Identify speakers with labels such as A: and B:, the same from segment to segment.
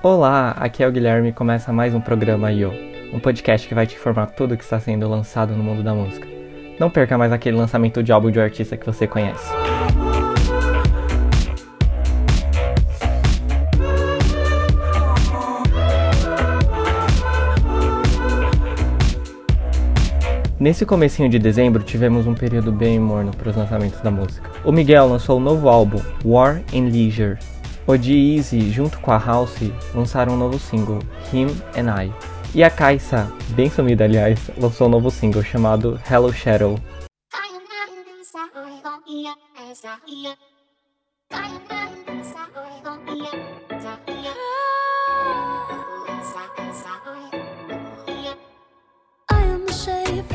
A: Olá, aqui é o Guilherme e começa mais um programa IO, um podcast que vai te informar tudo o que está sendo lançado no mundo da música. Não perca mais aquele lançamento de álbum de um artista que você conhece. Nesse comecinho de dezembro tivemos um período bem morno para os lançamentos da música. O Miguel lançou um novo álbum, War and Leisure, o G-Eazy, junto com a House, lançaram um novo single, Him and I. E a Kaisa, bem sumida aliás, lançou um novo single chamado Hello Shadow.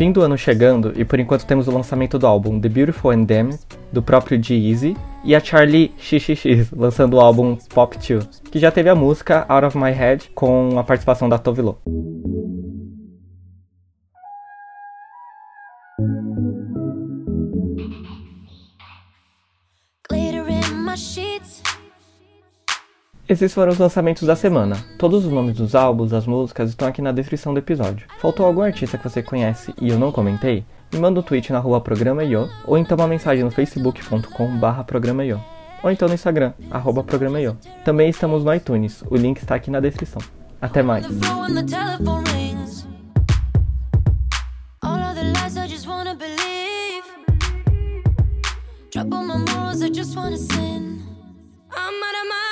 A: Fim do ano chegando e por enquanto temos o lançamento do álbum The Beautiful and Damned, do próprio G-Eazy, e a Charlie XXX lançando o álbum Pop 2, que já teve a música Out of My Head com a participação da Tove Lo. Esses foram os lançamentos da semana. Todos os nomes dos álbuns, das músicas estão aqui na descrição do episódio. Faltou algum artista que você conhece e eu não comentei? Me manda um tweet na rua ou então uma mensagem no facebook.com barra Programa Io, ou então no Instagram, arroba. Também estamos no iTunes, o link está aqui na descrição. Até mais! All my morals, I just wanna sin. I'm out of my